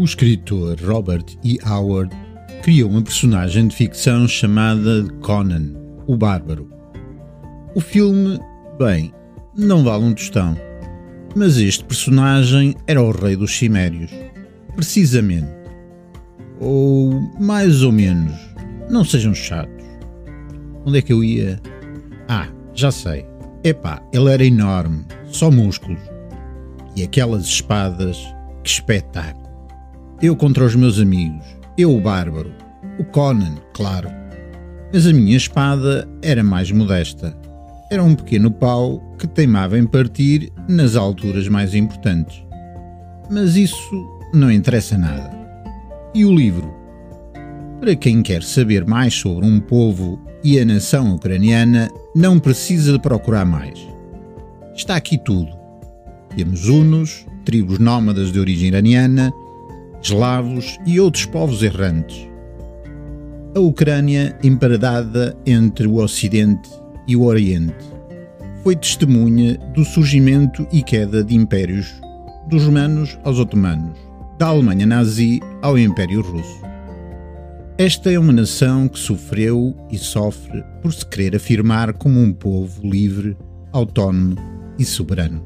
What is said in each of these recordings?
O escritor Robert E. Howard criou uma personagem de ficção chamada Conan, o Bárbaro. O filme, bem, não vale um tostão, mas este personagem era o rei dos cimérios, precisamente. Ou mais ou menos, não sejam chatos. Onde é que eu ia? Ah, já sei. Epá, ele era enorme, só músculos. E aquelas espadas, que espetáculo. Eu contra os meus amigos, eu o bárbaro, o Conan, claro. Mas a minha espada era mais modesta. Era um pequeno pau que teimava em partir nas alturas mais importantes. Mas isso não interessa nada. E o livro? Para quem quer saber mais sobre um povo e a nação ucraniana, não precisa de procurar mais. Está aqui tudo. Temos hunos, tribos nómadas de origem iraniana, eslavos e outros povos errantes. A Ucrânia, emparedada entre o Ocidente e o Oriente, foi testemunha do surgimento e queda de impérios, dos romanos aos otomanos, da Alemanha nazi ao Império Russo. Esta é uma nação que sofreu e sofre por se querer afirmar como um povo livre, autónomo e soberano.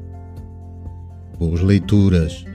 Boas leituras!